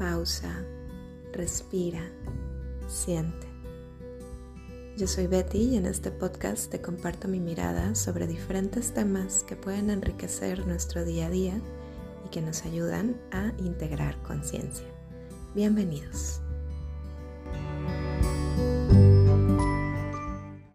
pausa, respira, siente. Yo soy Betty y en este podcast te comparto mi mirada sobre diferentes temas que pueden enriquecer nuestro día a día y que nos ayudan a integrar conciencia. Bienvenidos.